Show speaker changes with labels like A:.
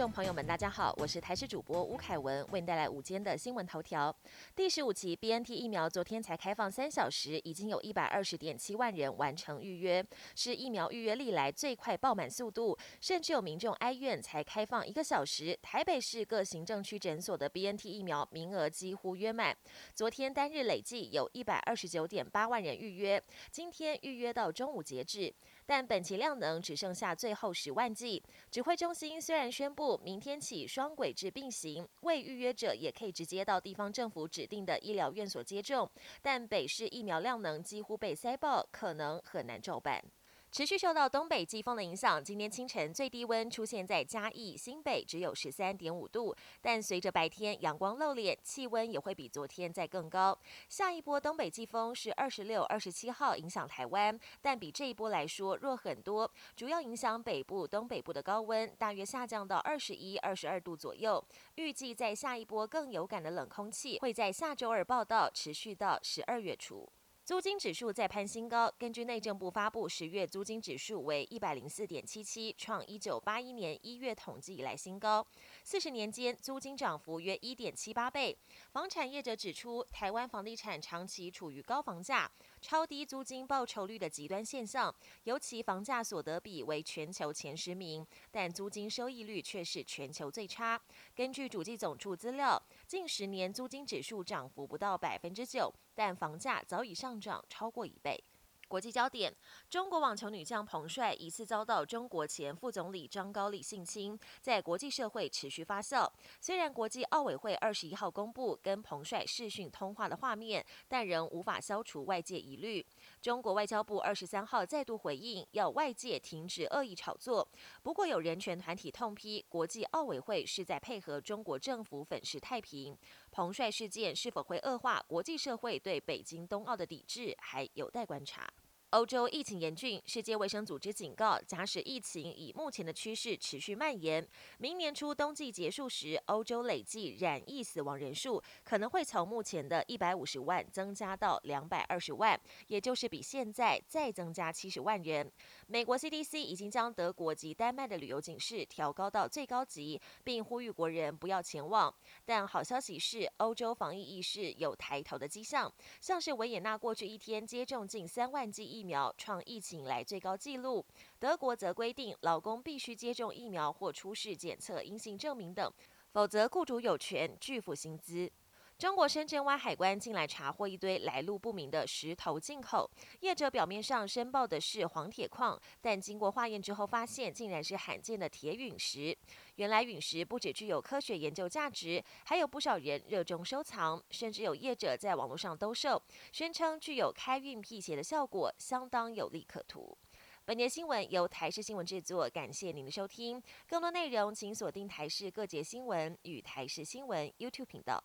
A: 众朋友们，大家好，我是台视主播吴凯文，为您带来午间的新闻头条。第十五期 BNT 疫苗昨天才开放三小时，已经有一百二十点七万人完成预约，是疫苗预约历来最快爆满速度。甚至有民众哀怨，才开放一个小时，台北市各行政区诊所的 BNT 疫苗名额几乎约满。昨天单日累计有一百二十九点八万人预约，今天预约到中午截止。但本期量能只剩下最后十万剂。指挥中心虽然宣布明天起双轨制并行，未预约者也可以直接到地方政府指定的医疗院所接种，但北市疫苗量能几乎被塞爆，可能很难照办。持续受到东北季风的影响，今天清晨最低温出现在嘉义、新北，只有十三点五度。但随着白天阳光露脸，气温也会比昨天再更高。下一波东北季风是二十六、二十七号影响台湾，但比这一波来说弱很多，主要影响北部、东北部的高温，大约下降到二十一、二十二度左右。预计在下一波更有感的冷空气会在下周二报道，持续到十二月初。租金指数再攀新高。根据内政部发布，十月租金指数为一百零四点七七，创一九八一年一月统计以来新高。四十年间租金涨幅约一点七八倍。房产业者指出，台湾房地产长期处于高房价、超低租金报酬率的极端现象，尤其房价所得比为全球前十名，但租金收益率却是全球最差。根据主计总处资料，近十年租金指数涨幅不到百分之九，但房价早已上涨超过一倍。国际焦点：中国网球女将彭帅疑似遭到中国前副总理张高丽性侵，在国际社会持续发酵。虽然国际奥委会二十一号公布跟彭帅视讯通话的画面，但仍无法消除外界疑虑。中国外交部二十三号再度回应，要外界停止恶意炒作。不过，有人权团体痛批国际奥委会是在配合中国政府粉饰太平。彭帅事件是否会恶化国际社会对北京冬奥的抵制，还有待观察。欧洲疫情严峻，世界卫生组织警告，假使疫情以目前的趋势持续蔓延，明年初冬季结束时，欧洲累计染疫死亡人数可能会从目前的一百五十万增加到两百二十万，也就是比现在再增加七十万人。美国 CDC 已经将德国及丹麦的旅游警示调高到最高级，并呼吁国人不要前往。但好消息是，欧洲防疫意识有抬头的迹象，像是维也纳过去一天接种近三万剂疫。疫苗创疫情以来最高纪录。德国则规定，老公必须接种疫苗或出示检测阴性证明等，否则雇主有权拒付薪资。中国深圳湾海关近来查获一堆来路不明的石头进口，业者表面上申报的是黄铁矿，但经过化验之后发现，竟然是罕见的铁陨石。原来陨石不只具有科学研究价值，还有不少人热衷收藏，甚至有业者在网络上兜售，宣称具有开运辟邪的效果，相当有利可图。本节新闻由台视新闻制作，感谢您的收听。更多内容请锁定台视各节新闻与台视新闻 YouTube 频道。